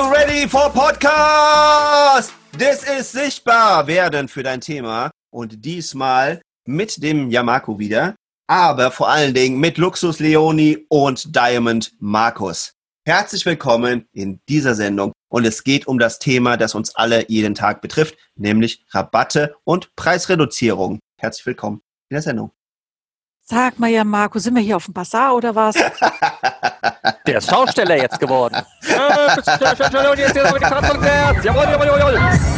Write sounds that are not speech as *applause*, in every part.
You ready for podcast? This is sichtbar werden für dein Thema und diesmal mit dem Yamako wieder, aber vor allen Dingen mit Luxus Leoni und Diamond Markus. Herzlich willkommen in dieser Sendung und es geht um das Thema, das uns alle jeden Tag betrifft, nämlich Rabatte und Preisreduzierung. Herzlich willkommen in der Sendung. Sag mal ja, Marco, sind wir hier auf dem Bazar oder was? *laughs* Der ist Schausteller jetzt geworden.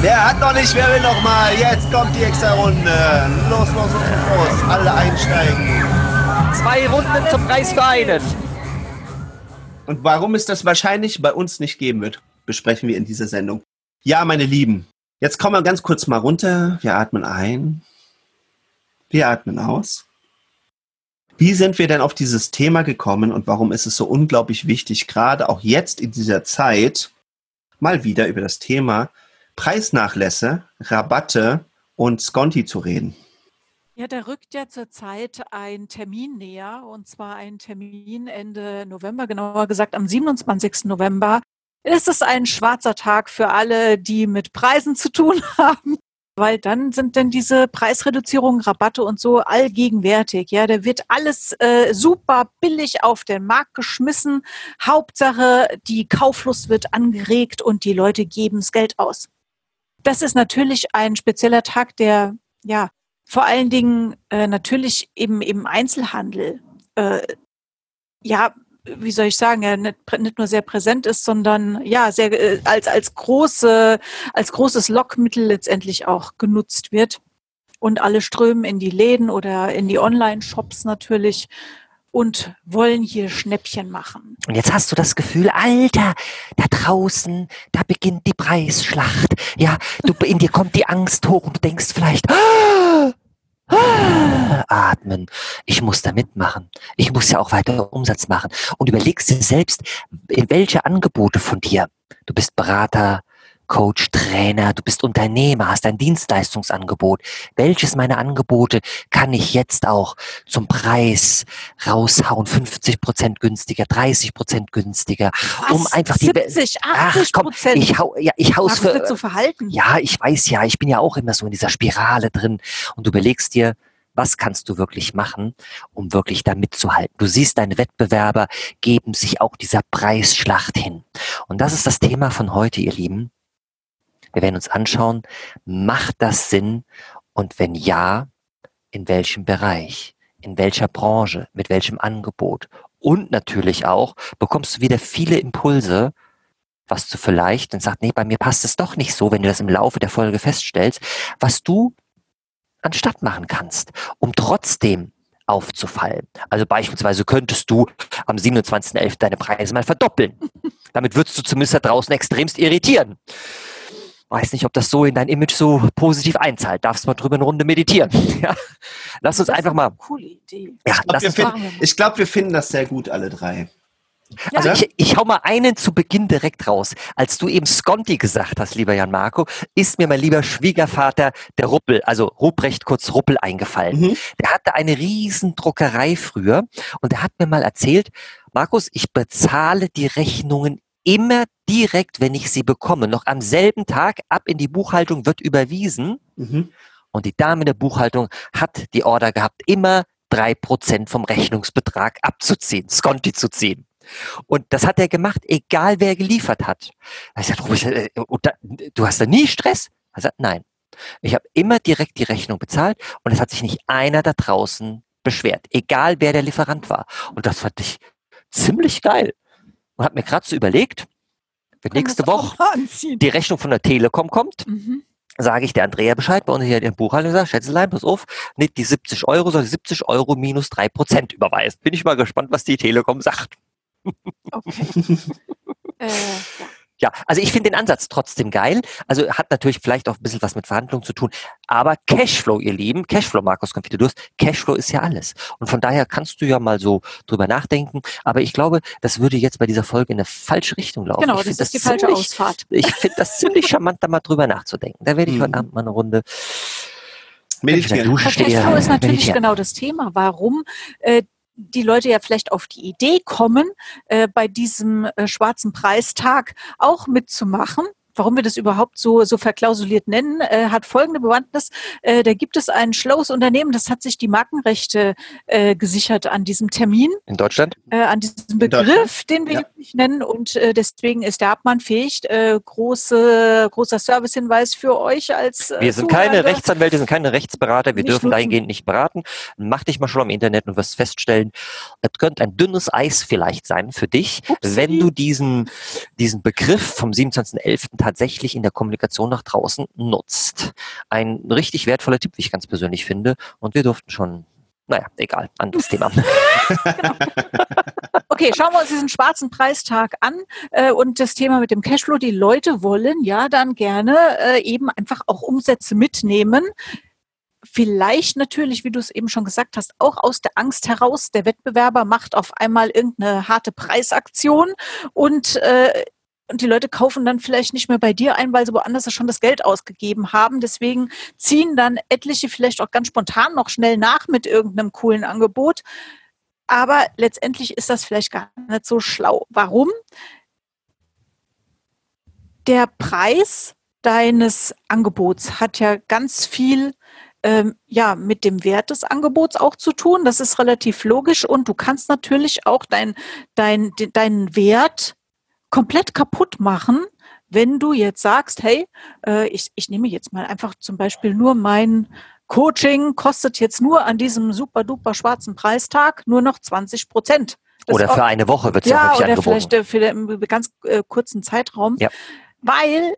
Wer hat noch nicht, wer will noch mal? Jetzt kommt die extra Runde. Los, los, los, los. Alle einsteigen. Zwei Runden zum Preis für einen. Und warum es das wahrscheinlich bei uns nicht geben wird, besprechen wir in dieser Sendung. Ja, meine Lieben, jetzt kommen wir ganz kurz mal runter. Wir atmen ein. Wir atmen aus. Wie sind wir denn auf dieses Thema gekommen und warum ist es so unglaublich wichtig, gerade auch jetzt in dieser Zeit mal wieder über das Thema Preisnachlässe, Rabatte und Sconti zu reden? Ja, da rückt ja zurzeit ein Termin näher, und zwar ein Termin Ende November, genauer gesagt am 27. November. Ist es ein schwarzer Tag für alle, die mit Preisen zu tun *laughs* haben weil dann sind denn diese Preisreduzierungen, Rabatte und so allgegenwärtig. Ja, da wird alles äh, super billig auf den Markt geschmissen. Hauptsache, die Kauflust wird angeregt und die Leute geben das Geld aus. Das ist natürlich ein spezieller Tag, der ja vor allen Dingen äh, natürlich eben im Einzelhandel äh, ja wie soll ich sagen, ja, nicht, nicht nur sehr präsent ist, sondern ja, sehr äh, als, als große, als großes Lockmittel letztendlich auch genutzt wird. Und alle strömen in die Läden oder in die Online-Shops natürlich und wollen hier Schnäppchen machen. Und jetzt hast du das Gefühl, Alter, da draußen, da beginnt die Preisschlacht. Ja, du, in dir kommt die Angst hoch und du denkst vielleicht, ah, atmen. Ich muss da mitmachen. Ich muss ja auch weiter Umsatz machen. Und überlegst dir selbst, in welche Angebote von dir. Du bist Berater, Coach, Trainer, du bist Unternehmer, hast ein Dienstleistungsangebot. Welches meiner Angebote kann ich jetzt auch zum Preis raushauen? 50 Prozent günstiger, 30 Prozent günstiger, Was? um einfach 70, 80 Prozent. Ich hau, ja, ich hau's für, zu verhalten. Ja, ich weiß ja, ich bin ja auch immer so in dieser Spirale drin und du überlegst dir, was kannst du wirklich machen, um wirklich da mitzuhalten? Du siehst, deine Wettbewerber geben sich auch dieser Preisschlacht hin. Und das ist das Thema von heute, ihr Lieben. Wir werden uns anschauen, macht das Sinn und wenn ja, in welchem Bereich, in welcher Branche, mit welchem Angebot. Und natürlich auch bekommst du wieder viele Impulse, was du vielleicht, und sagst, nee, bei mir passt es doch nicht so, wenn du das im Laufe der Folge feststellst, was du anstatt machen kannst, um trotzdem aufzufallen. Also beispielsweise könntest du am 27.11. deine Preise mal verdoppeln. Damit würdest du zumindest da draußen extremst irritieren weiß nicht, ob das so in dein Image so positiv einzahlt. Darfst mal drüber eine Runde meditieren. *laughs* Ja? Lass uns einfach mal. Coole Idee. Ja, ich glaube, wir, find, glaub, wir finden das sehr gut, alle drei. Also ja. ich, ich hau mal einen zu Beginn direkt raus. Als du eben Sconti gesagt hast, lieber Jan Marco, ist mir mein lieber Schwiegervater der Ruppel, also Ruprecht kurz Ruppel eingefallen. Mhm. Der hatte eine riesen Druckerei früher und der hat mir mal erzählt, Markus, ich bezahle die Rechnungen immer direkt, wenn ich sie bekomme, noch am selben Tag ab in die Buchhaltung wird überwiesen. Mhm. Und die Dame der Buchhaltung hat die Order gehabt, immer drei Prozent vom Rechnungsbetrag abzuziehen, Sconti zu ziehen. Und das hat er gemacht, egal wer geliefert hat. Er sagt, äh, du hast da nie Stress? Er sagt, nein. Ich habe immer direkt die Rechnung bezahlt und es hat sich nicht einer da draußen beschwert, egal wer der Lieferant war. Und das fand ich ziemlich geil und habe mir gerade so überlegt, wenn nächste Woche die Rechnung von der Telekom kommt, mhm. sage ich der Andrea Bescheid bei uns hier in der Buchhaltung, sage, Schätzelein, pass auf, nicht die 70 Euro, sondern 70 Euro minus 3 Prozent überweist. Bin ich mal gespannt, was die Telekom sagt. Okay. *laughs* äh, ja. Ja, also ich finde den Ansatz trotzdem geil. Also hat natürlich vielleicht auch ein bisschen was mit Verhandlungen zu tun. Aber Cashflow, ihr Lieben, Cashflow, Markus Konfite, du hast, Cashflow ist ja alles. Und von daher kannst du ja mal so drüber nachdenken. Aber ich glaube, das würde jetzt bei dieser Folge in eine falsche Richtung laufen. Genau, ich das ist die falsche ziemlich, Ausfahrt. Ich finde das ziemlich charmant, da mal drüber nachzudenken. Da werde ich Mhm. heute Abend mal eine Runde Meditieren. Cashflow ist natürlich meditieren. genau das Thema, warum äh, die Leute ja vielleicht auf die Idee kommen, äh, bei diesem äh, schwarzen Preistag auch mitzumachen. Warum wir das überhaupt so, so verklausuliert nennen, äh, hat folgende Bewandtnis. Äh, da gibt es ein schlaues Unternehmen, das hat sich die Markenrechte äh, gesichert an diesem Termin, in Deutschland. äh, an diesem Begriff, den wir Ja. jetzt nicht nennen. Und äh, deswegen ist der abmannfähig. Äh, große, großer Servicehinweis für euch als äh, Wir sind keine Zuhörende. Rechtsanwälte, sind keine Rechtsberater, wir Nicht dürfen nutzen. dahingehend nicht beraten. Mach dich mal schon am Internet und wirst feststellen, es könnte ein dünnes Eis vielleicht sein für dich, Upsi. wenn du diesen, diesen Begriff vom 27.11. tatsächlich in der Kommunikation nach draußen nutzt. Ein richtig wertvoller Tipp, wie ich ganz persönlich finde. Und wir durften schon, naja, egal, anderes Thema. *laughs* Okay, schauen wir uns diesen schwarzen Preistag an äh, und das Thema mit dem Cashflow. Die Leute wollen ja dann gerne äh, eben einfach auch Umsätze mitnehmen. Vielleicht natürlich, wie du es eben schon gesagt hast, auch aus der Angst heraus, der Wettbewerber macht auf einmal irgendeine harte Preisaktion und äh, und die Leute kaufen dann vielleicht nicht mehr bei dir ein, weil sie woanders schon das Geld ausgegeben haben. Deswegen ziehen dann etliche vielleicht auch ganz spontan noch schnell nach mit irgendeinem coolen Angebot. Aber letztendlich ist das vielleicht gar nicht so schlau. Warum? Der Preis deines Angebots hat ja ganz viel ähm, ja, mit dem Wert des Angebots auch zu tun. Das ist relativ logisch und du kannst natürlich auch dein, dein, de- deinen Wert komplett kaputt machen, wenn du jetzt sagst, hey, äh, ich, ich nehme jetzt mal einfach zum Beispiel nur mein Coaching kostet jetzt nur an diesem super duper schwarzen Preistag nur noch 20 Prozent. Oder für eine Woche wird es ja, ja, oder angeboten. vielleicht äh, für einen ganz äh, kurzen Zeitraum. Ja. Weil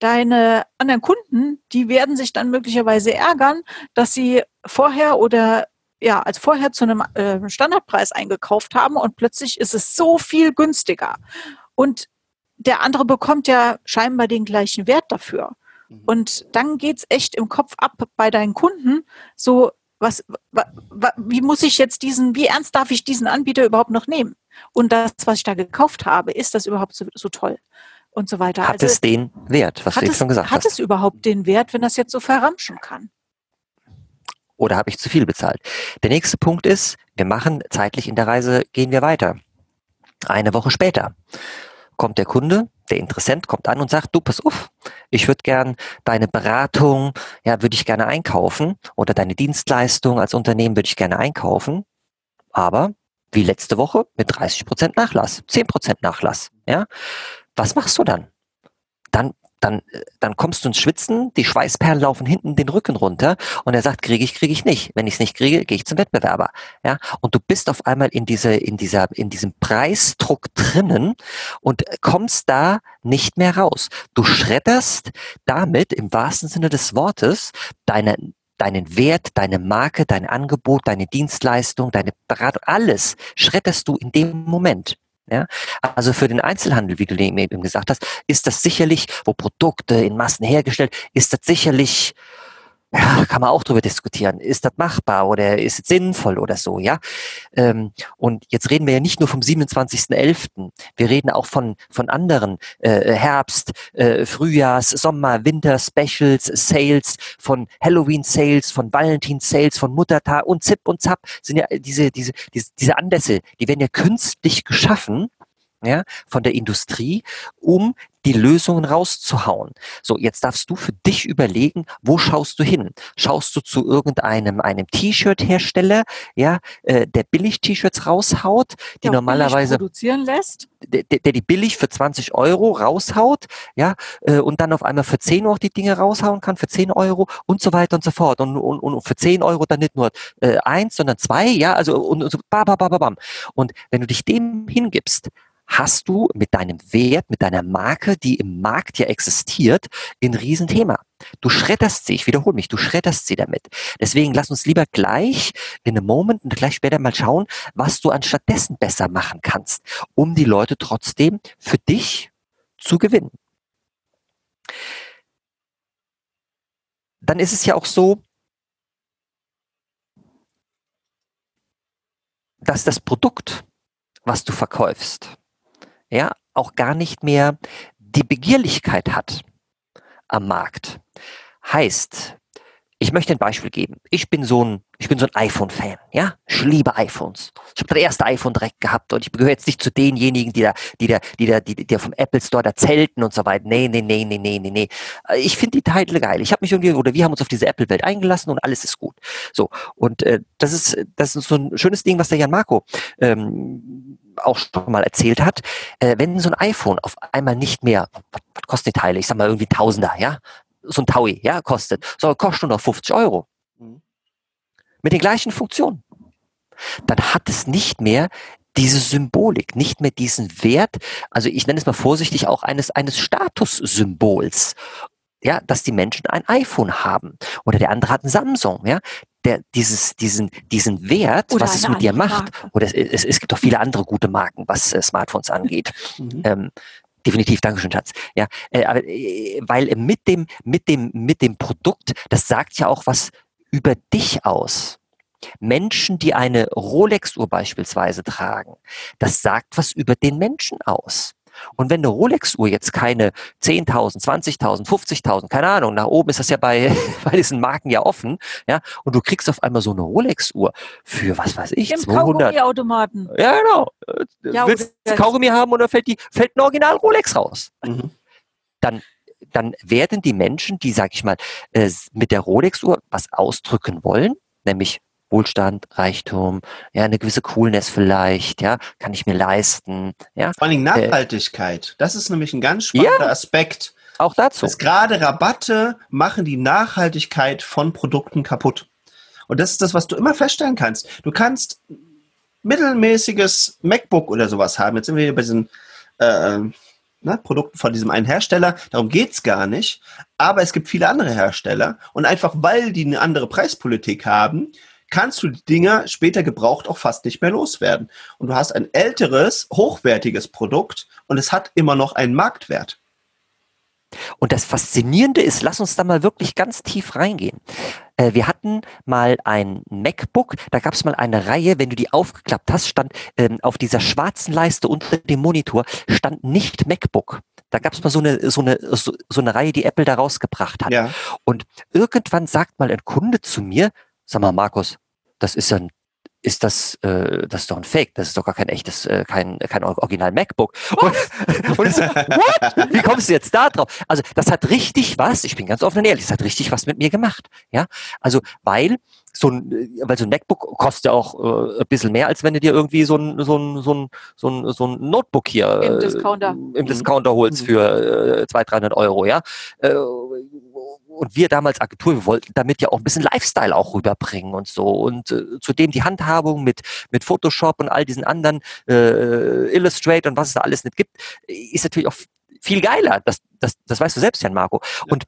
deine anderen Kunden, die werden sich dann möglicherweise ärgern, dass sie vorher oder ja, als vorher zu einem äh, Standardpreis eingekauft haben und plötzlich ist es so viel günstiger. Und der andere bekommt ja scheinbar den gleichen Wert dafür. Mhm. Und dann geht's echt im Kopf ab bei deinen Kunden. So, was, wa, wa, wie muss ich jetzt diesen, wie ernst darf ich diesen Anbieter überhaupt noch nehmen? Und das, was ich da gekauft habe, ist das überhaupt so, so toll? Und so weiter. Hat es den Wert, was hat du eben es, schon gesagt hat hast? es überhaupt den Wert, wenn das jetzt so verramschen kann? Oder habe ich zu viel bezahlt? Der nächste Punkt ist, wir machen zeitlich in der Reise, gehen wir weiter. Eine Woche später kommt der Kunde, der Interessent kommt an und sagt, du, pass auf, ich würde gern deine Beratung, ja, würde ich gerne einkaufen oder deine Dienstleistung als Unternehmen würde ich gerne einkaufen, aber wie letzte Woche mit 30 Prozent Nachlass, 10 Prozent Nachlass, ja. Was machst du dann? Dann dann, äh, dann kommst du ins Schwitzen, die Schweißperlen laufen hinten den Rücken runter und er sagt, kriege ich, kriege ich nicht. Wenn ich es nicht kriege, gehe ich zum Wettbewerber. Ja, und du bist auf einmal in diese, in dieser, in diesem Preisdruck drinnen und kommst da nicht mehr raus. Du schredderst damit im wahrsten Sinne des Wortes deine, deinen Wert, deine Marke, dein Angebot, deine Dienstleistung, deine Beratung, alles schredderst du in dem Moment. Ja, also für den Einzelhandel, wie du eben gesagt hast, ist das sicherlich, wo Produkte in Massen hergestellt, ist das sicherlich, ja, kann man auch drüber diskutieren, ist das machbar oder ist es sinnvoll oder so, ja. Ähm, und jetzt reden wir ja nicht nur vom 27.11., wir reden auch von, von anderen äh, Herbst, äh, Frühjahrs, Sommer, Winter, Specials, Sales, von Halloween Sales, von Valentin Sales, von Muttertag und Zip und Zap sind ja diese, diese, diese, diese Anlässe, die werden ja künstlich geschaffen, ja, von der Industrie, um die Lösungen rauszuhauen. So, jetzt darfst du für dich überlegen, wo schaust du hin? Schaust du zu irgendeinem einem T-Shirt-Hersteller, ja, äh, der billig T-Shirts raushaut, die billig normalerweise produzieren lässt. der, der der die billig für 20 Euro raushaut, ja, äh, und dann auf einmal für 10 Euro die Dinge raushauen kann, für 10 Euro und so weiter und so fort. Und, und, und für 10 Euro dann nicht nur äh, eins, sondern zwei, ja, also und, und so bam, bam, bam, bam. Und wenn du dich dem hingibst, hast du mit deinem Wert, mit deiner Marke, die im Markt ja existiert, ein Riesenthema. Du schredderst sie, ich wiederhole mich, du schredderst sie damit. Deswegen lass uns lieber gleich in einem Moment und gleich später mal schauen, was du anstattdessen besser machen kannst, um die Leute trotzdem für dich zu gewinnen. Dann ist es ja auch so, dass das Produkt, was du verkaufst, ja, auch gar nicht mehr die Begierlichkeit hat am Markt. Heißt, ich möchte ein Beispiel geben. Ich bin so ein, ich bin so ein iPhone-Fan, ja. Ich liebe iPhones. Ich habe das erste iPhone direkt gehabt und ich gehöre jetzt nicht zu denjenigen, die da, die da, die da, die, die vom Apple Store da zelten und so weiter. Nee, nee, nee, nee, nee, nee, nee. Ich finde die Teile geil. Ich habe mich irgendwie, oder wir haben uns auf diese Apple-Welt eingelassen und alles ist gut. So. Und äh, das ist, das ist so ein schönes Ding, was der Jan Marco ähm, auch schon mal erzählt hat, äh, wenn so ein iPhone auf einmal nicht mehr, was, was kosten die Teile? Ich sag mal irgendwie Tausender, ja? so ein Taui, ja, kostet, soll kostet nur noch 50 Euro. Mhm. Mit den gleichen Funktionen. Dann hat es nicht mehr diese Symbolik, nicht mehr diesen Wert, also ich nenne es mal vorsichtig auch eines, eines Statussymbols. Ja, dass die Menschen ein iPhone haben oder der andere hat ein Samsung, ja, der dieses diesen diesen Wert, oder was es mit dir macht, Marke. oder es, es, es gibt auch viele andere gute Marken, was äh, Smartphones angeht. Mhm. Ähm, Definitiv, Dankeschön, Schatz. Ja, äh, aber, äh, weil mit dem, mit dem, mit dem Produkt, das sagt ja auch was über dich aus. Menschen, die eine Rolex-Uhr beispielsweise tragen, das sagt was über den Menschen aus. Und wenn eine Rolex-Uhr jetzt keine 10.000, 20.000, 50.000, keine Ahnung, nach oben ist das ja bei, *laughs* bei diesen Marken ja offen, ja, und du kriegst auf einmal so eine Rolex-Uhr für, was weiß ich, Im 200. automaten Ja, genau. Ja, Willst du Kaugummi haben oder fällt, die, fällt ein Original Rolex raus? Mhm. Dann dann werden die Menschen, die, sag ich mal, äh, mit der Rolex-Uhr was ausdrücken wollen, nämlich Wohlstand, Reichtum, ja, eine gewisse Coolness vielleicht, ja, kann ich mir leisten, ja. Vor allem äh, Nachhaltigkeit. Das ist nämlich ein ganz spannender ja, Aspekt. Auch dazu. Dass gerade Rabatte machen die Nachhaltigkeit von Produkten kaputt. Und das ist das, was du immer feststellen kannst. Du kannst mittelmäßiges MacBook oder sowas haben. Jetzt sind wir hier bei diesen äh, ne, Produkten von diesem einen Hersteller. Darum geht es gar nicht. Aber es gibt viele andere Hersteller. Und einfach weil die eine andere Preispolitik haben, kannst du die Dinger später gebraucht auch fast nicht mehr loswerden. Und du hast ein älteres, hochwertiges Produkt und es hat immer noch einen Marktwert. Und das Faszinierende ist, lass uns da mal wirklich ganz tief reingehen. Äh, wir hatten mal ein MacBook, da gab es mal eine Reihe, wenn du die aufgeklappt hast, stand ähm, auf dieser schwarzen Leiste unter dem Monitor, stand nicht MacBook. Da gab es mal so eine, so, eine, so, so eine Reihe, die Apple da rausgebracht hat. Ja. Und irgendwann sagt mal ein Kunde zu mir, sag mal, Markus, das ist ja ein ist das, äh, das ist doch ein Fake, das ist doch gar kein echtes, äh, kein, kein Original MacBook. Und, *laughs* und ich so, what? Wie kommst du jetzt da drauf? Also das hat richtig was, ich bin ganz offen und ehrlich, das hat richtig was mit mir gemacht. Ja, also weil so ein, äh, weil so ein MacBook kostet ja auch äh, ein bisschen mehr, als wenn du dir irgendwie so ein, so ein, so ein, so ein, so ein Notebook hier im Discounter, äh, im Discounter holst mhm. für äh, 200, 300 Euro, ja. Äh, und wir damals Agentur, wir wollten damit ja auch ein bisschen Lifestyle auch rüberbringen und so. Und äh, zudem die Handhabung mit, mit Photoshop und all diesen anderen äh, Illustrator und was es da alles nicht gibt, ist natürlich auch viel geiler. Das, das, das weißt du selbst, Jan Marco. Ja. Und,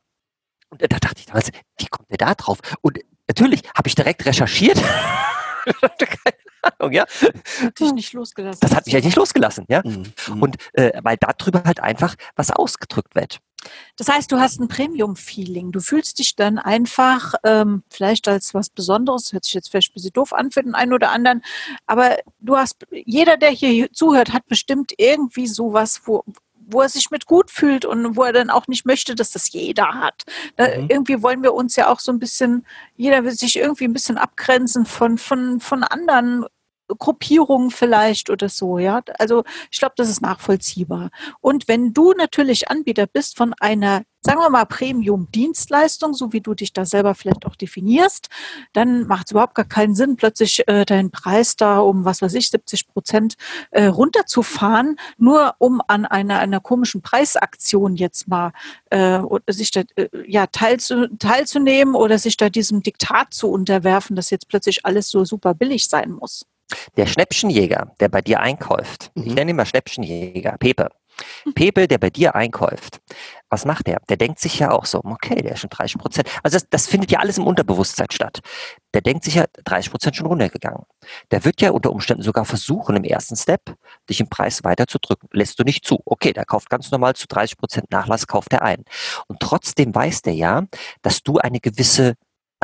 und da dachte ich damals, wie kommt der da drauf? Und natürlich habe ich direkt recherchiert. Keine *laughs* Ahnung, ja. Hat dich nicht losgelassen. Das hat mich eigentlich nicht losgelassen, ja. Mhm. Und äh, weil darüber halt einfach was ausgedrückt wird. Das heißt, du hast ein Premium-Feeling. Du fühlst dich dann einfach ähm, vielleicht als was Besonderes, hört sich jetzt vielleicht ein bisschen doof an für den einen oder anderen, aber du hast, jeder, der hier zuhört, hat bestimmt irgendwie sowas, wo, wo er sich mit gut fühlt und wo er dann auch nicht möchte, dass das jeder hat. Da, mhm. Irgendwie wollen wir uns ja auch so ein bisschen, jeder will sich irgendwie ein bisschen abgrenzen von, von, von anderen Gruppierungen vielleicht oder so, ja. Also ich glaube, das ist nachvollziehbar. Und wenn du natürlich Anbieter bist von einer, sagen wir mal, Premium-Dienstleistung, so wie du dich da selber vielleicht auch definierst, dann macht es überhaupt gar keinen Sinn, plötzlich äh, deinen Preis da um, was weiß ich, 70 Prozent äh, runterzufahren, nur um an einer, einer komischen Preisaktion jetzt mal äh, sich da, äh, ja, teilzu, teilzunehmen oder sich da diesem Diktat zu unterwerfen, dass jetzt plötzlich alles so super billig sein muss. Der Schnäppchenjäger, der bei dir einkauft, mhm. ich nenne ihn mal Schnäppchenjäger, Pepe, Pepe, der bei dir einkauft, was macht der? Der denkt sich ja auch so, okay, der ist schon 30 Prozent. Also das, das findet ja alles im Unterbewusstsein statt. Der denkt sich ja 30 Prozent schon runtergegangen. Der wird ja unter Umständen sogar versuchen, im ersten Step dich im Preis weiter zu drücken. Lässt du nicht zu. Okay, der kauft ganz normal zu 30 Prozent Nachlass, kauft er ein. Und trotzdem weiß der ja, dass du eine gewisse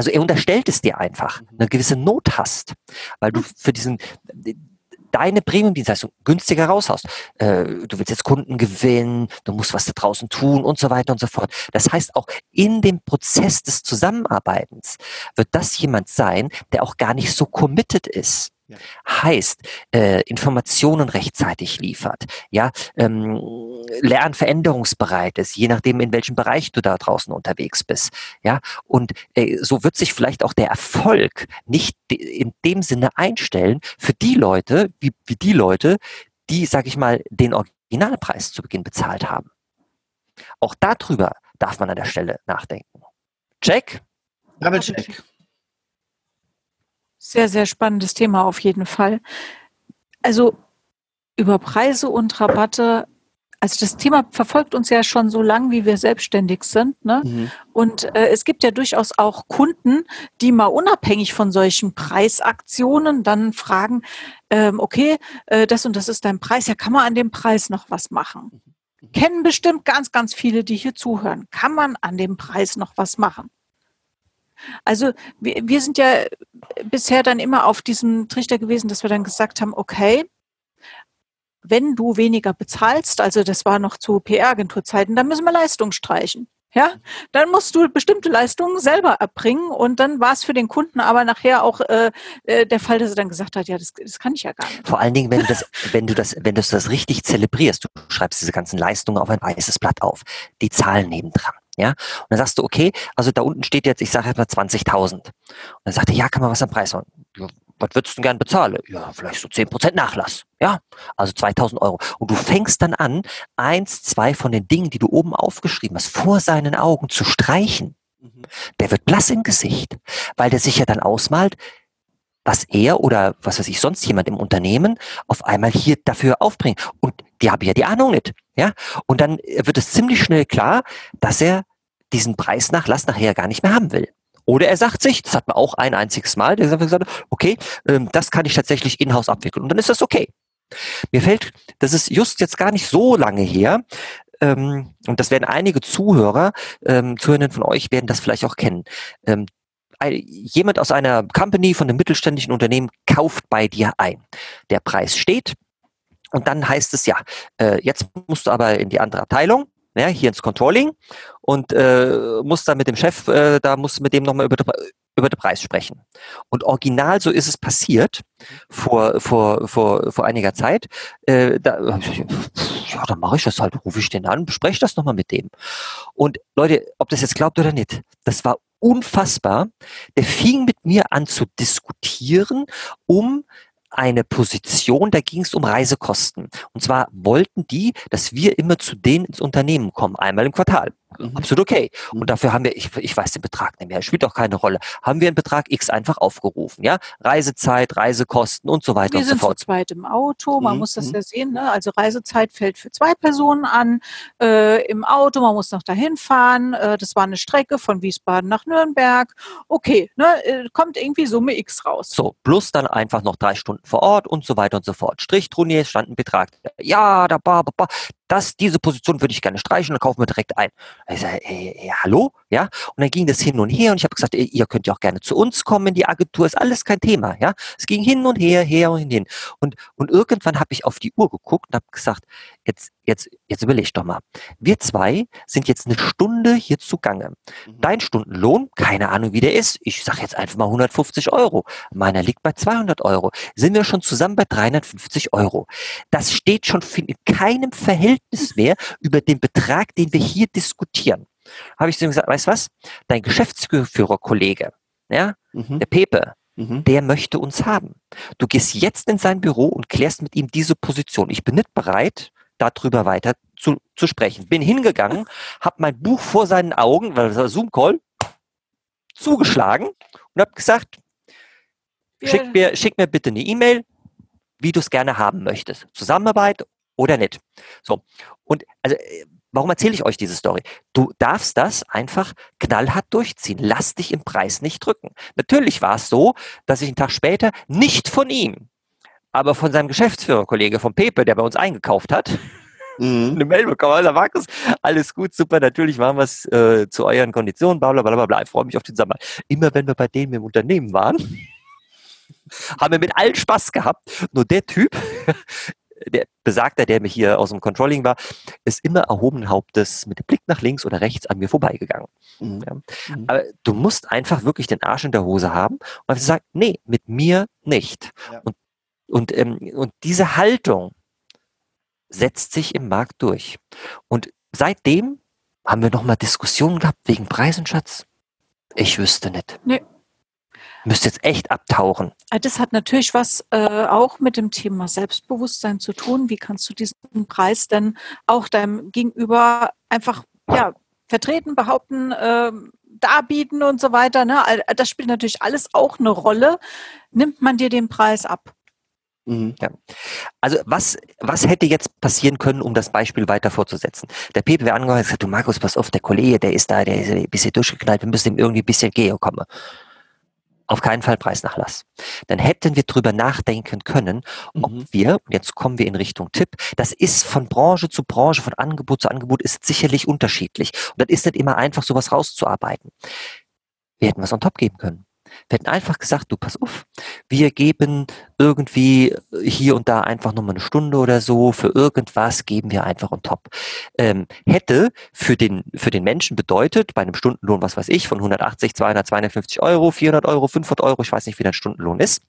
also er unterstellt es dir einfach, eine gewisse Not hast, weil du für diesen deine Premium-Dienstleistung günstiger raushaust. Äh, du willst jetzt Kunden gewinnen, du musst was da draußen tun und so weiter und so fort. Das heißt, auch in dem Prozess des Zusammenarbeitens wird das jemand sein, der auch gar nicht so committed ist. Ja. Heißt, äh, Informationen rechtzeitig liefert, ja, ähm, lernveränderungsbereit ist, je nachdem, in welchem Bereich du da draußen unterwegs bist, ja, und äh, so wird sich vielleicht auch der Erfolg nicht in dem Sinne einstellen für die Leute, wie, wie die Leute, die, sag ich mal, den Originalpreis zu Beginn bezahlt haben. Auch darüber darf man an der Stelle nachdenken. Check? Double check. Sehr, sehr spannendes Thema auf jeden Fall. Also über Preise und Rabatte, also das Thema verfolgt uns ja schon so lange, wie wir selbstständig sind. Ne? Mhm. Und äh, es gibt ja durchaus auch Kunden, die mal unabhängig von solchen Preisaktionen dann fragen, ähm, okay, äh, das und das ist dein Preis, ja, kann man an dem Preis noch was machen? Mhm. Kennen bestimmt ganz, ganz viele, die hier zuhören. Kann man an dem Preis noch was machen? Also wir, wir sind ja bisher dann immer auf diesem Trichter gewesen, dass wir dann gesagt haben, okay, wenn du weniger bezahlst, also das war noch zu PR-Agenturzeiten, dann müssen wir Leistung streichen. Ja, dann musst du bestimmte Leistungen selber erbringen und dann war es für den Kunden aber nachher auch äh, äh, der Fall, dass er dann gesagt hat, ja, das, das kann ich ja gar nicht. Vor allen Dingen, wenn du das, wenn du das, wenn du das richtig zelebrierst, du schreibst diese ganzen Leistungen auf ein weißes Blatt auf, die Zahlen nebendran. Ja, und dann sagst du, okay, also da unten steht jetzt, ich sage jetzt mal 20.000. Und dann sagt er, ja, kann man was am Preis machen? Ja, was würdest du denn gern bezahlen? Ja, vielleicht so 10% Nachlass. Ja, also 2000 Euro. Und du fängst dann an, eins, zwei von den Dingen, die du oben aufgeschrieben hast, vor seinen Augen zu streichen. Mhm. Der wird blass im Gesicht, weil der sich ja dann ausmalt, was er oder was weiß ich sonst jemand im Unternehmen auf einmal hier dafür aufbringt. Und die haben ja die Ahnung nicht. Ja, und dann wird es ziemlich schnell klar, dass er diesen Preisnachlass nachher gar nicht mehr haben will. Oder er sagt sich, das hat man auch ein einziges Mal, der gesagt hat, okay, ähm, das kann ich tatsächlich in-house abwickeln. Und dann ist das okay. Mir fällt, das ist just jetzt gar nicht so lange her, ähm, und das werden einige Zuhörer, ähm, Zuhörerinnen von euch werden das vielleicht auch kennen. jemand aus einer Company, von einem mittelständischen Unternehmen kauft bei dir ein. Der Preis steht und dann heißt es ja, äh, jetzt musst du aber in die andere Abteilung ja, hier ins Controlling und äh, muss dann mit dem Chef, äh, da muss mit dem nochmal über, über den Preis sprechen. Und original so ist es passiert vor, vor, vor, vor einiger Zeit. Äh, da, ja, dann mache ich das halt, rufe ich den an, bespreche das nochmal mit dem. Und Leute, ob das jetzt glaubt oder nicht, das war unfassbar. Der fing mit mir an zu diskutieren, um eine Position, da ging es um Reisekosten. Und zwar wollten die, dass wir immer zu denen ins Unternehmen kommen, einmal im Quartal. Mhm. Absolut okay. Und mhm. dafür haben wir, ich, ich weiß den Betrag nicht mehr, spielt auch keine Rolle, haben wir einen Betrag X einfach aufgerufen, ja? Reisezeit, Reisekosten und so weiter wir und so fort. Wir sind zu zweit im Auto, man mhm. muss das mhm. ja sehen, ne? Also Reisezeit fällt für zwei Personen an, äh, im Auto, man muss noch dahin fahren, äh, das war eine Strecke von Wiesbaden nach Nürnberg. Okay, ne? Äh, kommt irgendwie Summe X raus. So, plus dann einfach noch drei Stunden vor Ort und so weiter und so fort. Strich drunter stand ein Betrag. Ja, da, ba, ba, ba das, diese Position würde ich gerne streichen, dann kaufen wir direkt ein. Ich sage, ey, ey, hallo? Ja? Und dann ging das hin und her und ich habe gesagt, ihr könnt ja auch gerne zu uns kommen in die Agentur, ist alles kein Thema. Ja? Es ging hin und her, her und hin. Und, und irgendwann habe ich auf die Uhr geguckt und habe gesagt, jetzt, jetzt, jetzt überleg doch mal. Wir zwei sind jetzt eine Stunde hier zugange. Mhm. Dein Stundenlohn, keine Ahnung, wie der ist. Ich sage jetzt einfach mal 150 Euro. Meiner liegt bei 200 Euro. Sind wir schon zusammen bei 350 Euro. Das steht schon in keinem Verhältnis mehr über den Betrag, den wir hier diskutieren. Habe ich zu ihm gesagt, weißt was? Dein Geschäftsführerkollege, ja, mhm. der Pepe, mhm. der möchte uns haben. Du gehst jetzt in sein Büro und klärst mit ihm diese Position. Ich bin nicht bereit, darüber weiter zu, zu sprechen. Bin hingegangen, habe mein Buch vor seinen Augen, weil das war Zoom-Call, zugeschlagen und habe gesagt, schick mir, schick mir bitte eine E-Mail, wie du es gerne haben möchtest. Zusammenarbeit oder nicht. So. Und also äh, warum erzähle ich euch diese Story? Du darfst das einfach knallhart durchziehen. Lass dich im Preis nicht drücken. Natürlich war es so, dass ich einen Tag später nicht von ihm, aber von seinem Geschäftsführerkollege, von Pepe, der bei uns eingekauft hat, mhm. *laughs* eine Mail bekommen. Also Markus, alles gut, super, natürlich machen wir es äh, zu euren Konditionen, bla bla bla bla. Ich freue mich auf den Sommer. Immer wenn wir bei denen im Unternehmen waren, *laughs* haben wir mit allen Spaß gehabt. Nur der Typ, der Besagter, der mir hier aus dem Controlling war, ist immer erhobenen Hauptes mit dem Blick nach links oder rechts an mir vorbeigegangen. Mhm. Ja. Mhm. Aber du musst einfach wirklich den Arsch in der Hose haben und einfach sagen, nee, mit mir nicht. Ja. Und, und, ähm, und diese Haltung setzt sich im Markt durch. Und seitdem haben wir nochmal Diskussionen gehabt wegen Preis und Schatz. Ich wüsste nicht. Nee. Müsste jetzt echt abtauchen. Ah, das hat natürlich was äh, auch mit dem Thema Selbstbewusstsein zu tun. Wie kannst du diesen Preis denn auch deinem Gegenüber einfach ja, vertreten, behaupten, äh, darbieten und so weiter? Ne? Das spielt natürlich alles auch eine Rolle. Nimmt man dir den Preis ab? Mhm. Ja. Also was, was hätte jetzt passieren können, um das Beispiel weiter fortzusetzen? Der Pepe wäre angekommen und gesagt, du Markus, pass auf, der Kollege, der ist da, der ist ein bisschen durchgeknallt, wir müssen ihm irgendwie ein bisschen Geo kommen auf keinen Fall Preisnachlass. Dann hätten wir drüber nachdenken können, ob mhm. wir, jetzt kommen wir in Richtung Tipp, das ist von Branche zu Branche, von Angebot zu Angebot, ist sicherlich unterschiedlich. Und das ist nicht immer einfach, sowas rauszuarbeiten. Wir hätten was on top geben können. Wir hätten einfach gesagt, du pass auf, wir geben irgendwie hier und da einfach nochmal eine Stunde oder so, für irgendwas geben wir einfach on top. Ähm, hätte für den, für den Menschen bedeutet, bei einem Stundenlohn, was weiß ich, von 180, 200, 250 Euro, 400 Euro, 500 Euro, ich weiß nicht, wie dein Stundenlohn ist,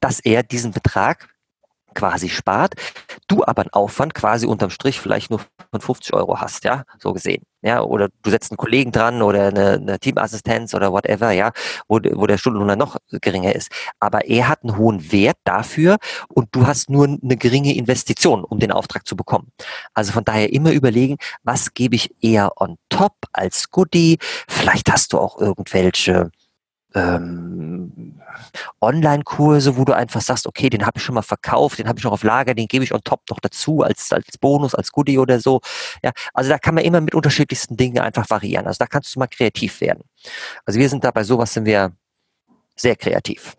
dass er diesen Betrag quasi spart, du aber einen Aufwand quasi unterm Strich vielleicht nur von 50 Euro hast, ja, so gesehen. Ja, oder du setzt einen Kollegen dran oder eine, eine Teamassistenz oder whatever, ja, wo, wo der Stundenlohn dann noch geringer ist. Aber er hat einen hohen Wert dafür und du hast nur eine geringe Investition, um den Auftrag zu bekommen. Also von daher immer überlegen, was gebe ich eher on top als Goodie? Vielleicht hast du auch irgendwelche ähm, Online-Kurse, wo du einfach sagst, okay, den habe ich schon mal verkauft, den habe ich noch auf Lager, den gebe ich on top noch dazu als, als Bonus, als Goodie oder so. Ja, also da kann man immer mit unterschiedlichsten Dingen einfach variieren. Also da kannst du mal kreativ werden. Also wir sind da bei sowas sind wir sehr kreativ.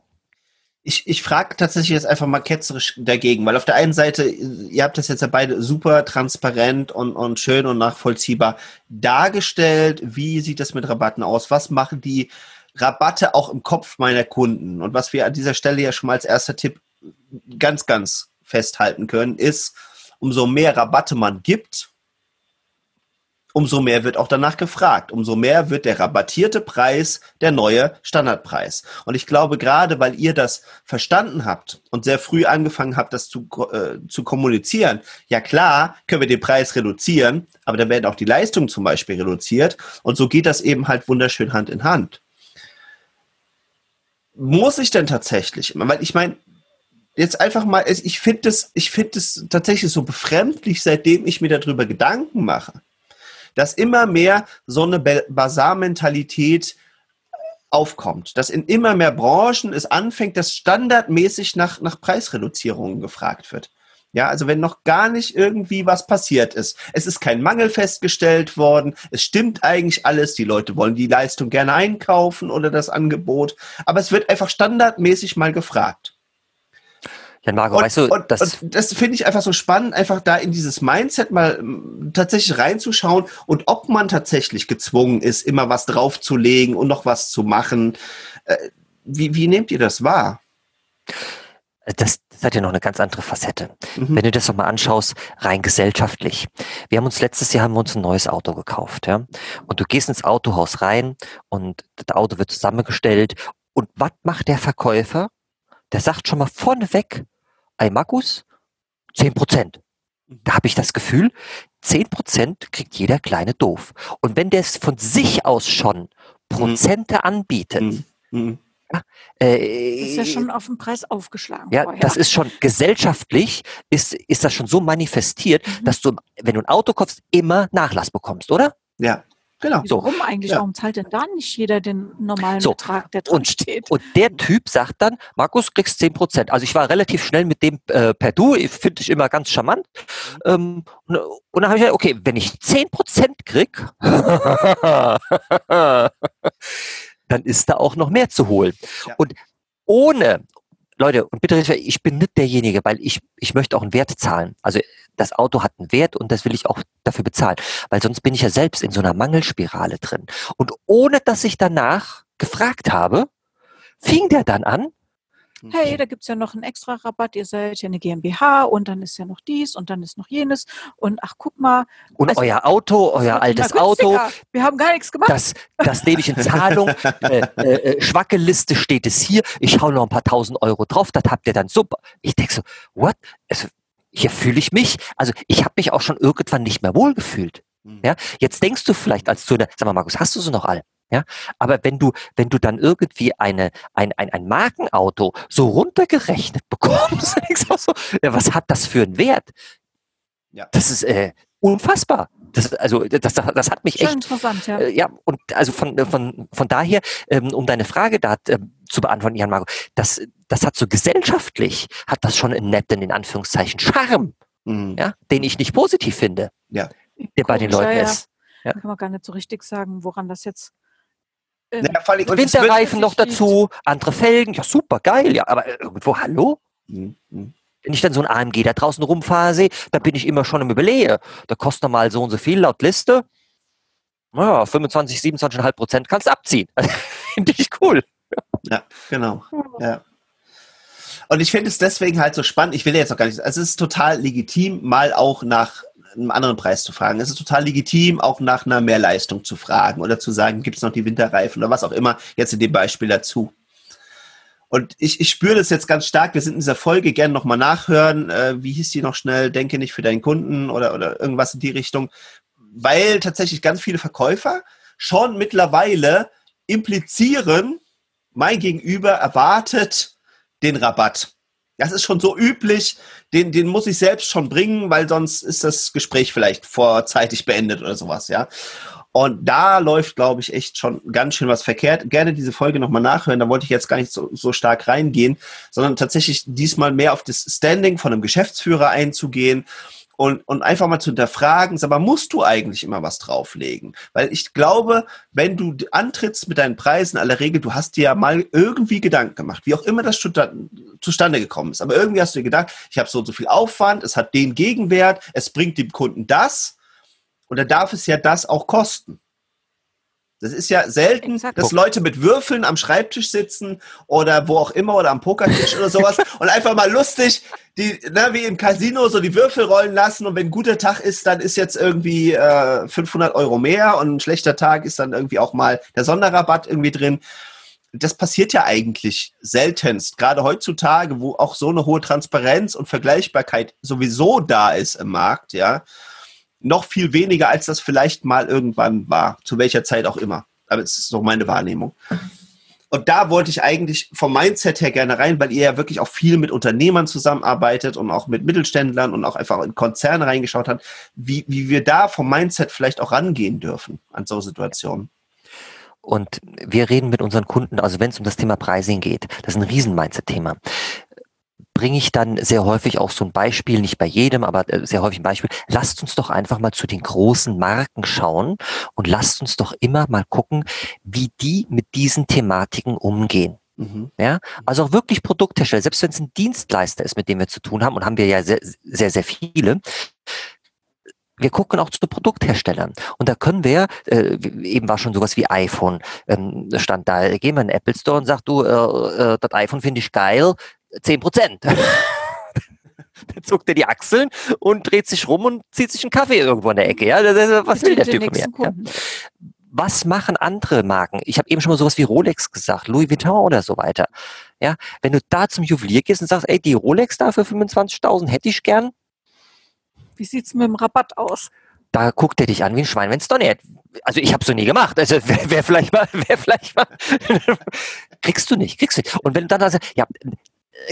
Ich, ich frage tatsächlich jetzt einfach mal ketzerisch dagegen, weil auf der einen Seite, ihr habt das jetzt ja beide super transparent und, und schön und nachvollziehbar dargestellt. Wie sieht das mit Rabatten aus? Was machen die? Rabatte auch im Kopf meiner Kunden. Und was wir an dieser Stelle ja schon mal als erster Tipp ganz, ganz festhalten können, ist, umso mehr Rabatte man gibt, umso mehr wird auch danach gefragt. Umso mehr wird der rabattierte Preis der neue Standardpreis. Und ich glaube, gerade weil ihr das verstanden habt und sehr früh angefangen habt, das zu, äh, zu kommunizieren, ja klar, können wir den Preis reduzieren, aber dann werden auch die Leistungen zum Beispiel reduziert. Und so geht das eben halt wunderschön Hand in Hand muss ich denn tatsächlich? Weil ich meine, jetzt einfach mal, ich finde es, ich tatsächlich so befremdlich, seitdem ich mir darüber Gedanken mache, dass immer mehr so eine Basarmentalität aufkommt, dass in immer mehr Branchen es anfängt, dass standardmäßig nach, nach Preisreduzierungen gefragt wird. Ja, also wenn noch gar nicht irgendwie was passiert ist. Es ist kein Mangel festgestellt worden. Es stimmt eigentlich alles. Die Leute wollen die Leistung gerne einkaufen oder das Angebot. Aber es wird einfach standardmäßig mal gefragt. Jan Marco, und, weißt du, und, das, das finde ich einfach so spannend, einfach da in dieses Mindset mal mm, tatsächlich reinzuschauen und ob man tatsächlich gezwungen ist, immer was draufzulegen und noch was zu machen. Äh, wie, wie nehmt ihr das wahr? Das, das hat ja noch eine ganz andere Facette. Mhm. Wenn du das nochmal anschaust, rein gesellschaftlich. Wir haben uns letztes Jahr haben wir uns ein neues Auto gekauft, ja. Und du gehst ins Autohaus rein und das Auto wird zusammengestellt. Und was macht der Verkäufer? Der sagt schon mal vorneweg, ey Markus, zehn Prozent. Mhm. Da habe ich das Gefühl, zehn Prozent kriegt jeder kleine doof. Und wenn der es von sich aus schon mhm. Prozente anbietet, mhm. Äh, das ist ja schon auf den Preis aufgeschlagen. Ja, vorher. das ist schon gesellschaftlich, ist, ist das schon so manifestiert, mhm. dass du, wenn du ein Auto kaufst, immer Nachlass bekommst, oder? Ja, Genau. So. Warum eigentlich? Ja. Warum zahlt denn da nicht jeder den normalen so. Betrag, der drin und, steht? Und der Typ sagt dann, Markus, kriegst 10 Prozent. Also ich war relativ schnell mit dem äh, per Du, finde ich immer ganz charmant. Ähm, und, und, dann habe ich gesagt, okay, wenn ich 10 Prozent krieg, *laughs* dann ist da auch noch mehr zu holen. Ja. Und ohne, Leute, und bitte, ich bin nicht derjenige, weil ich, ich möchte auch einen Wert zahlen. Also das Auto hat einen Wert und das will ich auch dafür bezahlen, weil sonst bin ich ja selbst in so einer Mangelspirale drin. Und ohne dass ich danach gefragt habe, fing der dann an, hey, da gibt es ja noch einen extra Rabatt, ihr seid ja eine GmbH und dann ist ja noch dies und dann ist noch jenes und ach, guck mal. Und also, euer Auto, euer altes Auto. Wir haben gar nichts gemacht. Das, das nehme ich in Zahlung. *laughs* äh, äh, äh Schwackeliste steht es hier. Ich hau noch ein paar tausend Euro drauf, das habt ihr dann super. Ich denke so, what? Also, hier fühle ich mich. Also ich habe mich auch schon irgendwann nicht mehr wohlgefühlt. Mhm. Ja, jetzt denkst du vielleicht als du, sag mal, Markus, hast du sie noch alle? Ja, aber wenn du, wenn du dann irgendwie eine, ein, ein, ein Markenauto so runtergerechnet *laughs* bekommst, so, ja, was hat das für einen Wert? Ja. Das ist äh, unfassbar. Das, also das, das hat mich Schon echt interessant, ja. Äh, ja, und also von, von, von daher, ähm, um deine Frage da äh, zu beantworten, Jan Marco, das, das hat so gesellschaftlich, hat das schon einen netten, in Anführungszeichen, Charme, mhm. ja, den ich nicht positiv finde, ja. der bei den Leuten ja, ist. Ja. Kann man gar nicht so richtig sagen, woran das jetzt ähm, naja, Winterreifen noch dazu, andere Felgen, ja super, geil, ja, aber irgendwo, hallo? Mhm. mhm. Wenn ich dann so ein AMG da draußen rumfahre, sehe, da bin ich immer schon im Überlege. Da kostet normal so und so viel laut Liste. Naja, 25, 27,5 Prozent kannst du abziehen. *laughs* finde ich cool. Ja, genau. Ja. Und ich finde es deswegen halt so spannend. Ich will jetzt auch gar nicht, also es ist total legitim, mal auch nach einem anderen Preis zu fragen. Es ist total legitim, auch nach einer Mehrleistung zu fragen oder zu sagen, gibt es noch die Winterreifen oder was auch immer, jetzt in dem Beispiel dazu. Und ich, ich spüre das jetzt ganz stark. Wir sind in dieser Folge gerne nochmal nachhören. Äh, wie hieß die noch schnell? Denke nicht für deinen Kunden oder, oder irgendwas in die Richtung. Weil tatsächlich ganz viele Verkäufer schon mittlerweile implizieren, mein Gegenüber erwartet den Rabatt. Das ist schon so üblich, den, den muss ich selbst schon bringen, weil sonst ist das Gespräch vielleicht vorzeitig beendet oder sowas, ja. Und da läuft, glaube ich, echt schon ganz schön was verkehrt. Gerne diese Folge nochmal nachhören. Da wollte ich jetzt gar nicht so, so stark reingehen, sondern tatsächlich diesmal mehr auf das Standing von einem Geschäftsführer einzugehen und, und einfach mal zu hinterfragen, mal, musst du eigentlich immer was drauflegen? Weil ich glaube, wenn du antrittst mit deinen Preisen, aller Regel, du hast dir ja mal irgendwie Gedanken gemacht, wie auch immer das zustande gekommen ist. Aber irgendwie hast du dir gedacht, ich habe so und so viel Aufwand, es hat den Gegenwert, es bringt dem Kunden das und dann darf es ja das auch kosten. Das ist ja selten, Exakt. dass Leute mit Würfeln am Schreibtisch sitzen oder wo auch immer oder am Pokertisch oder sowas *laughs* und einfach mal lustig, die, ne, wie im Casino, so die Würfel rollen lassen und wenn ein guter Tag ist, dann ist jetzt irgendwie äh, 500 Euro mehr und ein schlechter Tag ist dann irgendwie auch mal der Sonderrabatt irgendwie drin. Das passiert ja eigentlich seltenst, gerade heutzutage, wo auch so eine hohe Transparenz und Vergleichbarkeit sowieso da ist im Markt, ja noch viel weniger, als das vielleicht mal irgendwann war, zu welcher Zeit auch immer. Aber es ist so meine Wahrnehmung. Und da wollte ich eigentlich vom Mindset her gerne rein, weil ihr ja wirklich auch viel mit Unternehmern zusammenarbeitet und auch mit Mittelständlern und auch einfach in Konzerne reingeschaut habt, wie, wie wir da vom Mindset vielleicht auch rangehen dürfen an so Situationen. Und wir reden mit unseren Kunden, also wenn es um das Thema Pricing geht, das ist ein Riesen-Mindset-Thema bringe ich dann sehr häufig auch so ein Beispiel, nicht bei jedem, aber äh, sehr häufig ein Beispiel. Lasst uns doch einfach mal zu den großen Marken schauen und lasst uns doch immer mal gucken, wie die mit diesen Thematiken umgehen. Mhm. Ja, also auch wirklich Produkthersteller, selbst wenn es ein Dienstleister ist, mit dem wir zu tun haben, und haben wir ja sehr, sehr, sehr viele, wir gucken auch zu Produktherstellern. Und da können wir, äh, eben war schon sowas wie iPhone, ähm, stand da, gehen wir in den Apple Store und sagt, du, äh, äh, das iPhone finde ich geil, 10 Prozent. *laughs* Dann zuckt er die Achseln und dreht sich rum und zieht sich einen Kaffee irgendwo in der Ecke. Ja, was will der Typ von mir? Ja. Was machen andere Marken? Ich habe eben schon mal sowas wie Rolex gesagt, Louis Vuitton oder so weiter. Ja, wenn du da zum Juwelier gehst und sagst, ey, die Rolex da für 25.000 hätte ich gern. Wie sieht's mit dem Rabatt aus? Da guckt er dich an wie ein Schwein, wenn es donnert. Also ich habe so nie gemacht. Also wer, wer vielleicht mal, *laughs* wer vielleicht mal, *laughs* kriegst du nicht, kriegst du nicht. Und wenn du dann sagst, ja,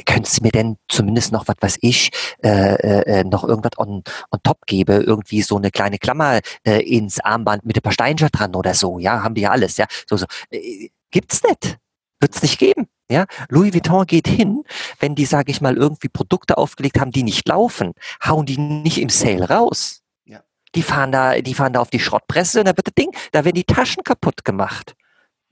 könntest du mir denn zumindest noch, was weiß ich, äh, äh, noch irgendwas on, on top gebe, irgendwie so eine kleine Klammer äh, ins Armband mit ein paar Steinchen dran oder so, ja, haben die ja alles, ja, so, so. Äh, gibt's nicht. Wird's nicht geben. Ja, Louis Vuitton geht hin, wenn die, sage ich mal, irgendwie Produkte aufgelegt haben, die nicht laufen, hauen die nicht im Sale raus. Ja. Die fahren da, die fahren da auf die Schrottpresse und da wird das Ding, da werden die Taschen kaputt gemacht.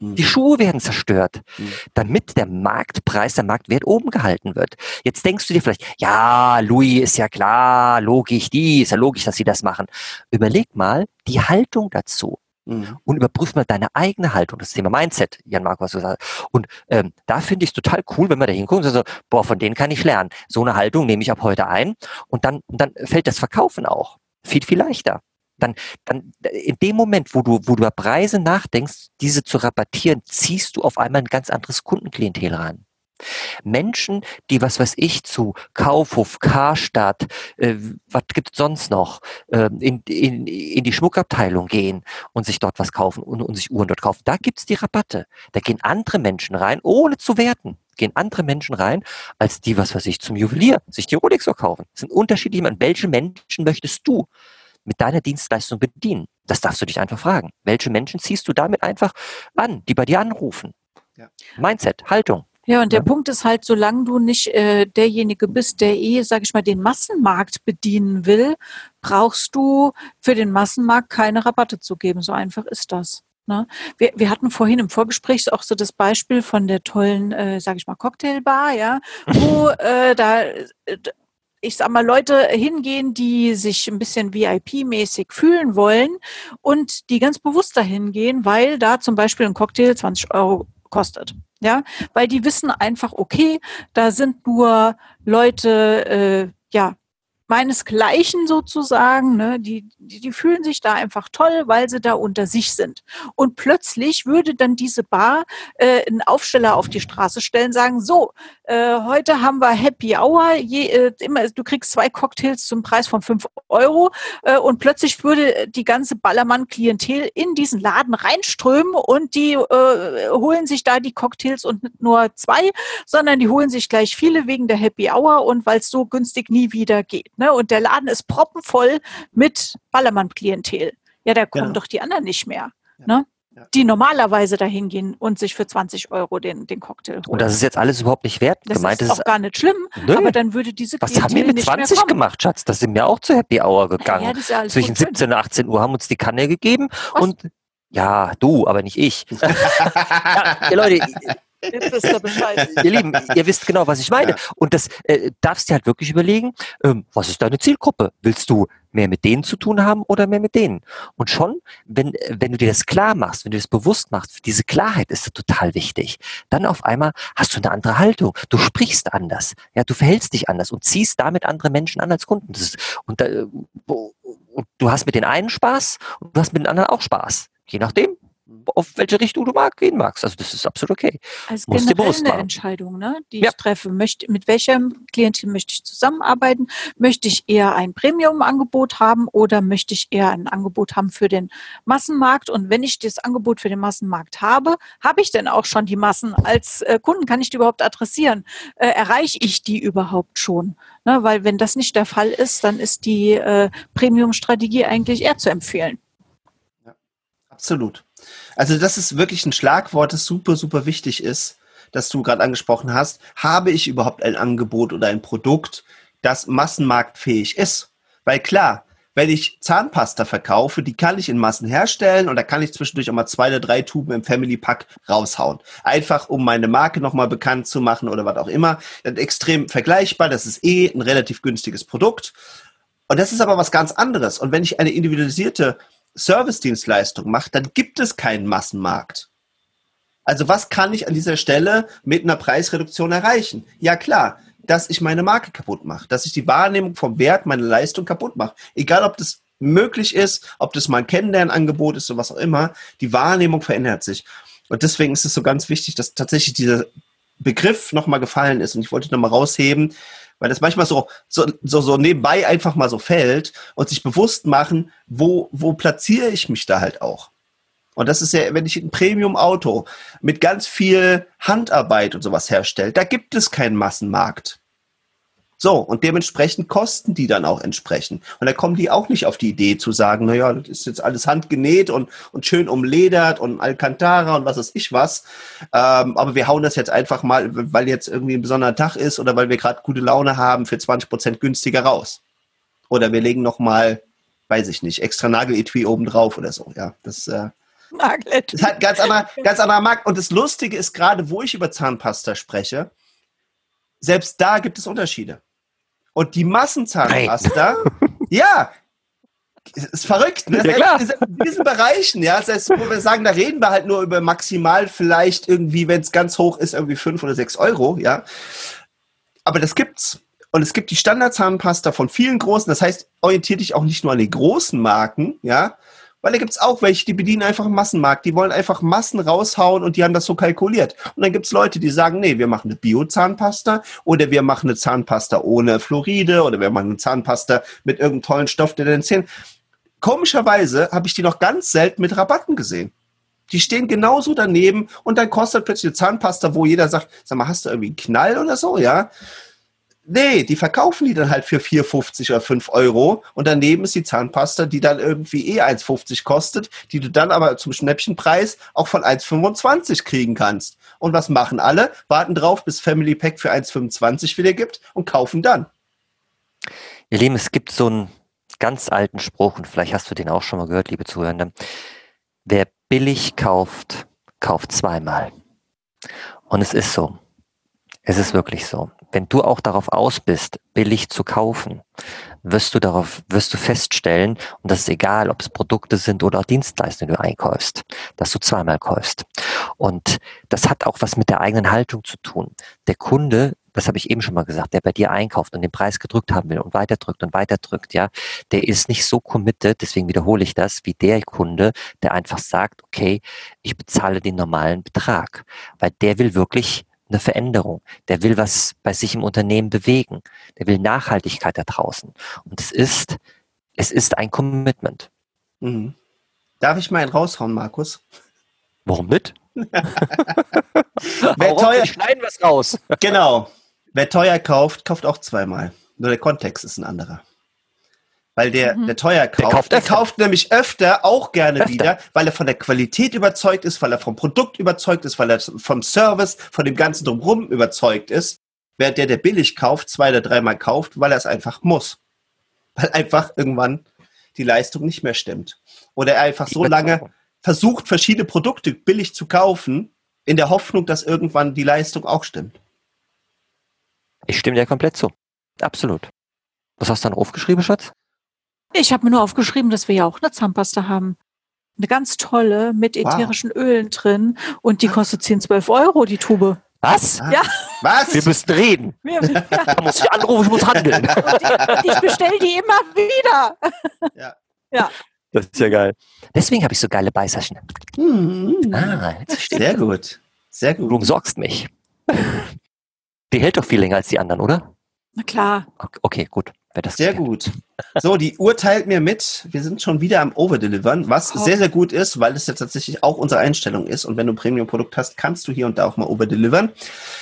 Die mhm. Schuhe werden zerstört, mhm. damit der Marktpreis, der Marktwert oben gehalten wird. Jetzt denkst du dir vielleicht, ja, Louis ist ja klar, logisch, die ist ja logisch, dass sie das machen. Überleg mal die Haltung dazu. Mhm. Und überprüf mal deine eigene Haltung, das Thema Mindset, Jan Marco, was du sagst. Und ähm, da finde ich es total cool, wenn man da hinguckt und so, boah, von denen kann ich lernen. So eine Haltung nehme ich ab heute ein und dann, dann fällt das Verkaufen auch viel, viel leichter dann, dann in dem Moment, wo du, wo du über Preise nachdenkst, diese zu rabattieren, ziehst du auf einmal ein ganz anderes Kundenklientel ran. Menschen, die, was weiß ich, zu Kaufhof, Karstadt, äh, was gibt es sonst noch, äh, in, in, in die Schmuckabteilung gehen und sich dort was kaufen und, und sich Uhren dort kaufen, da gibt's die Rabatte. Da gehen andere Menschen rein, ohne zu werten gehen andere Menschen rein, als die, was weiß ich, zum Juwelier, sich die Rolex so kaufen. Das sind unterschiedliche Menschen. Welche Menschen möchtest du mit deiner Dienstleistung bedienen? Das darfst du dich einfach fragen. Welche Menschen ziehst du damit einfach an, die bei dir anrufen? Ja. Mindset, Haltung. Ja, und der ja. Punkt ist halt, solange du nicht äh, derjenige bist, der eh, sag ich mal, den Massenmarkt bedienen will, brauchst du für den Massenmarkt keine Rabatte zu geben. So einfach ist das. Ne? Wir, wir hatten vorhin im Vorgespräch auch so das Beispiel von der tollen, äh, sage ich mal, Cocktailbar, ja, wo *laughs* äh, da äh, ich sag mal, Leute hingehen, die sich ein bisschen VIP-mäßig fühlen wollen und die ganz bewusst dahin gehen, weil da zum Beispiel ein Cocktail 20 Euro kostet. Ja, weil die wissen einfach, okay, da sind nur Leute, äh, ja, meinesgleichen sozusagen, ne, die, die, die fühlen sich da einfach toll, weil sie da unter sich sind. Und plötzlich würde dann diese Bar äh, einen Aufsteller auf die Straße stellen, sagen, so, äh, heute haben wir Happy Hour, je, äh, immer, du kriegst zwei Cocktails zum Preis von fünf Euro äh, und plötzlich würde die ganze Ballermann-Klientel in diesen Laden reinströmen und die äh, holen sich da die Cocktails und nicht nur zwei, sondern die holen sich gleich viele wegen der Happy Hour und weil es so günstig nie wieder geht. Ne? Und der Laden ist proppenvoll mit Ballermann-Klientel. Ja, da kommen genau. doch die anderen nicht mehr. Ja. Ne? Ja. die normalerweise dahin gehen und sich für 20 Euro den, den Cocktail holen. Und das ist jetzt alles überhaupt nicht wert. Das Gemeint, ist auch gar nicht schlimm, nö. aber dann würde diese Was haben wir mit 20 gemacht, Schatz? Das sind wir auch zu Happy Hour gegangen. Ja, ja Zwischen 17 und 18 Uhr haben uns die Kanne gegeben Was? und ja, du, aber nicht ich. *laughs* ja, Leute, Jetzt wisst ihr Bescheid. ihr Lieben, ihr wisst genau, was ich meine. Ja. Und das äh, darfst du halt wirklich überlegen, ähm, was ist deine Zielgruppe? Willst du mehr mit denen zu tun haben oder mehr mit denen? Und schon, wenn, wenn du dir das klar machst, wenn du das bewusst machst, diese Klarheit ist total wichtig, dann auf einmal hast du eine andere Haltung. Du sprichst anders, ja, du verhältst dich anders und ziehst damit andere Menschen an als Kunden. Ist, und, da, und du hast mit den einen Spaß und du hast mit den anderen auch Spaß. Je nachdem, auf welche Richtung du mag, gehen magst. Also das ist absolut okay. Also Musst dir bewusst eine Entscheidung, ne, die ja. ich treffe. Möchte, mit welchem Klientel möchte ich zusammenarbeiten? Möchte ich eher ein Premium-Angebot haben oder möchte ich eher ein Angebot haben für den Massenmarkt? Und wenn ich das Angebot für den Massenmarkt habe, habe ich denn auch schon die Massen als äh, Kunden? Kann ich die überhaupt adressieren? Äh, erreiche ich die überhaupt schon? Ne, weil wenn das nicht der Fall ist, dann ist die äh, Premium-Strategie eigentlich eher zu empfehlen. Absolut. Also das ist wirklich ein Schlagwort, das super, super wichtig ist, das du gerade angesprochen hast. Habe ich überhaupt ein Angebot oder ein Produkt, das massenmarktfähig ist? Weil klar, wenn ich Zahnpasta verkaufe, die kann ich in Massen herstellen und da kann ich zwischendurch auch mal zwei oder drei Tuben im Family Pack raushauen. Einfach um meine Marke nochmal bekannt zu machen oder was auch immer. Extrem vergleichbar, das ist eh ein relativ günstiges Produkt. Und das ist aber was ganz anderes. Und wenn ich eine individualisierte Service-Dienstleistung macht, dann gibt es keinen Massenmarkt. Also was kann ich an dieser Stelle mit einer Preisreduktion erreichen? Ja klar, dass ich meine Marke kaputt mache, dass ich die Wahrnehmung vom Wert meiner Leistung kaputt mache. Egal, ob das möglich ist, ob das mal ein Kennenlernangebot ist oder was auch immer, die Wahrnehmung verändert sich. Und deswegen ist es so ganz wichtig, dass tatsächlich dieser Begriff nochmal gefallen ist. Und ich wollte nochmal rausheben, weil das manchmal so, so, so, so nebenbei einfach mal so fällt und sich bewusst machen, wo, wo platziere ich mich da halt auch. Und das ist ja, wenn ich ein Premium-Auto mit ganz viel Handarbeit und sowas herstelle, da gibt es keinen Massenmarkt. So, und dementsprechend kosten die dann auch entsprechend. Und da kommen die auch nicht auf die Idee zu sagen, naja, das ist jetzt alles handgenäht und, und schön umledert und Alcantara und was weiß ich was. Ähm, aber wir hauen das jetzt einfach mal, weil jetzt irgendwie ein besonderer Tag ist oder weil wir gerade gute Laune haben, für 20 Prozent günstiger raus. Oder wir legen nochmal, weiß ich nicht, extra Nageletui oben drauf oder so. Ja, das, äh, das hat ganz anderer, ganz anderer Markt. Und das Lustige ist gerade, wo ich über Zahnpasta spreche, selbst da gibt es Unterschiede. Und die Massenzahnpasta, *laughs* ja, ist verrückt, ne? Ja. In diesen Bereichen, ja, das heißt, wo wir sagen, da reden wir halt nur über maximal vielleicht irgendwie, wenn es ganz hoch ist, irgendwie fünf oder sechs Euro, ja. Aber das gibt's. Und es gibt die Standardzahnpasta von vielen großen, das heißt, orientiert dich auch nicht nur an die großen Marken, ja, weil da gibt es auch welche, die bedienen einfach einen Massenmarkt. Die wollen einfach Massen raushauen und die haben das so kalkuliert. Und dann gibt es Leute, die sagen, nee, wir machen eine Bio-Zahnpasta oder wir machen eine Zahnpasta ohne Fluoride oder wir machen eine Zahnpasta mit irgendeinem tollen Stoff, der den Zähnen. Komischerweise habe ich die noch ganz selten mit Rabatten gesehen. Die stehen genauso daneben und dann kostet plötzlich eine Zahnpasta, wo jeder sagt, sag mal, hast du irgendwie einen Knall oder so, ja? Nee, die verkaufen die dann halt für 4,50 oder 5 Euro und daneben ist die Zahnpasta, die dann irgendwie eh 1,50 kostet, die du dann aber zum Schnäppchenpreis auch von 1,25 kriegen kannst. Und was machen alle? Warten drauf, bis Family Pack für 1,25 wieder gibt und kaufen dann. Ihr Lieben, es gibt so einen ganz alten Spruch und vielleicht hast du den auch schon mal gehört, liebe Zuhörende. Wer billig kauft, kauft zweimal. Und es ist so. Es ist wirklich so. Wenn du auch darauf aus bist, billig zu kaufen, wirst du darauf, wirst du feststellen, und das ist egal, ob es Produkte sind oder Dienstleistungen, die du einkaufst, dass du zweimal kaufst. Und das hat auch was mit der eigenen Haltung zu tun. Der Kunde, das habe ich eben schon mal gesagt, der bei dir einkauft und den Preis gedrückt haben will und weiterdrückt und weiterdrückt, ja, der ist nicht so committed, deswegen wiederhole ich das, wie der Kunde, der einfach sagt, okay, ich bezahle den normalen Betrag, weil der will wirklich eine Veränderung. Der will was bei sich im Unternehmen bewegen. Der will Nachhaltigkeit da draußen. Und es ist, es ist ein Commitment. Mhm. Darf ich mal einen raushauen, Markus? Warum mit? *laughs* Wer teuer, schneiden was raus. genau. Wer teuer kauft, kauft auch zweimal. Nur der Kontext ist ein anderer. Weil der, mhm. der teuer kauft, der kauft, der kauft nämlich öfter auch gerne öfter. wieder, weil er von der Qualität überzeugt ist, weil er vom Produkt überzeugt ist, weil er vom Service, von dem Ganzen drumherum überzeugt ist. Während der, der billig kauft, zwei oder dreimal kauft, weil er es einfach muss. Weil einfach irgendwann die Leistung nicht mehr stimmt. Oder er einfach so lange versucht, verschiedene Produkte billig zu kaufen, in der Hoffnung, dass irgendwann die Leistung auch stimmt. Ich stimme dir komplett zu. Absolut. Was hast du dann aufgeschrieben, Schatz? Ich habe mir nur aufgeschrieben, dass wir ja auch eine Zahnpasta haben. Eine ganz tolle mit ätherischen wow. Ölen drin und die kostet 10, 12 Euro, die Tube. Was? Ja. Was? Wir müssen reden. Wir, ja. *laughs* Da muss ich anrufen, ich muss handeln. *laughs* ich, ich bestelle die immer wieder. Ja. ja. Das ist ja geil. Deswegen habe ich so geile Beißerchen. Mhm. Ah, Sehr gut. Sehr gut. Du umsorgst mich. *laughs* Die hält doch viel länger als die anderen, oder? Na klar. Okay, gut. Sehr gut. So, die Uhr teilt mir mit, wir sind schon wieder am Overdelivern, was oh. sehr, sehr gut ist, weil es ja tatsächlich auch unsere Einstellung ist. Und wenn du ein Premium-Produkt hast, kannst du hier und da auch mal overdelivern.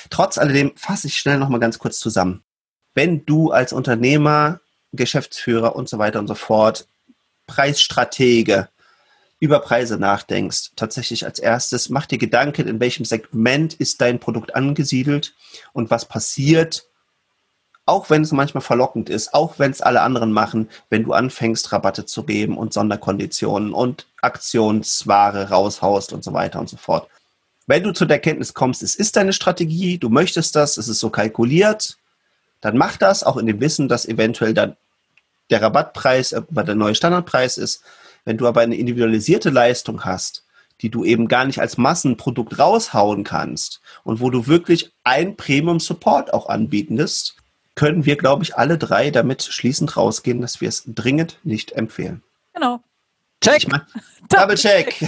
Trotz alledem fasse ich schnell nochmal ganz kurz zusammen. Wenn du als Unternehmer, Geschäftsführer und so weiter und so fort, Preisstratege, über Preise nachdenkst, tatsächlich als erstes, mach dir Gedanken, in welchem Segment ist dein Produkt angesiedelt und was passiert, auch wenn es manchmal verlockend ist, auch wenn es alle anderen machen, wenn du anfängst, Rabatte zu geben und Sonderkonditionen und Aktionsware raushaust und so weiter und so fort. Wenn du zu der Kenntnis kommst, es ist deine Strategie, du möchtest das, es ist so kalkuliert, dann mach das, auch in dem Wissen, dass eventuell dann der Rabattpreis irgendwann der neue Standardpreis ist. Wenn du aber eine individualisierte Leistung hast, die du eben gar nicht als Massenprodukt raushauen kannst und wo du wirklich ein Premium Support auch anbietest, können wir, glaube ich, alle drei damit schließend rausgehen, dass wir es dringend nicht empfehlen. Genau. Check. *laughs* Double check.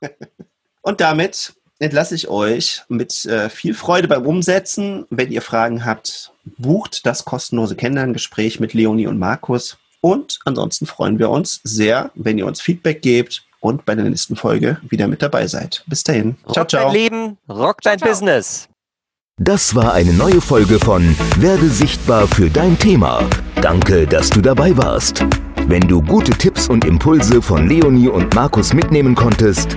*laughs* Und damit entlasse ich euch mit äh, viel Freude beim Umsetzen. Wenn ihr Fragen habt, bucht das kostenlose Kennenlerngespräch mit Leonie und Markus. Und ansonsten freuen wir uns sehr, wenn ihr uns Feedback gebt und bei der nächsten Folge wieder mit dabei seid. Bis dahin. Rock ciao, ciao. Dein Leben, rock dein ciao, Business. Das war eine neue Folge von Werde sichtbar für dein Thema. Danke, dass du dabei warst. Wenn du gute Tipps und Impulse von Leonie und Markus mitnehmen konntest,